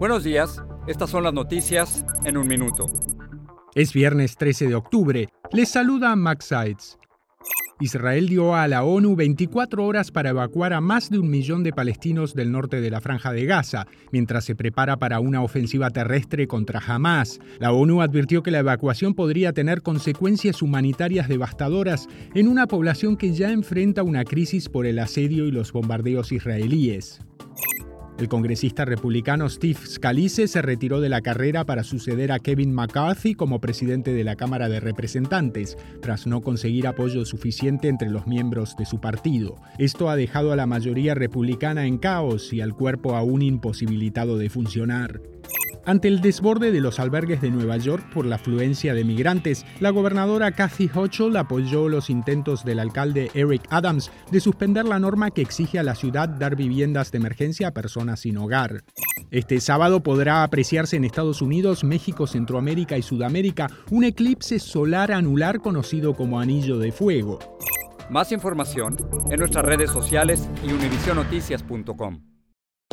Buenos días, estas son las noticias en un minuto. Es viernes 13 de octubre. Les saluda Max Sides. Israel dio a la ONU 24 horas para evacuar a más de un millón de palestinos del norte de la franja de Gaza, mientras se prepara para una ofensiva terrestre contra Hamas. La ONU advirtió que la evacuación podría tener consecuencias humanitarias devastadoras en una población que ya enfrenta una crisis por el asedio y los bombardeos israelíes. El congresista republicano Steve Scalise se retiró de la carrera para suceder a Kevin McCarthy como presidente de la Cámara de Representantes, tras no conseguir apoyo suficiente entre los miembros de su partido. Esto ha dejado a la mayoría republicana en caos y al cuerpo aún imposibilitado de funcionar. Ante el desborde de los albergues de Nueva York por la afluencia de migrantes, la gobernadora Kathy Hochul apoyó los intentos del alcalde Eric Adams de suspender la norma que exige a la ciudad dar viviendas de emergencia a personas sin hogar. Este sábado podrá apreciarse en Estados Unidos, México, Centroamérica y Sudamérica un eclipse solar anular conocido como Anillo de Fuego. Más información en nuestras redes sociales y univisionoticias.com.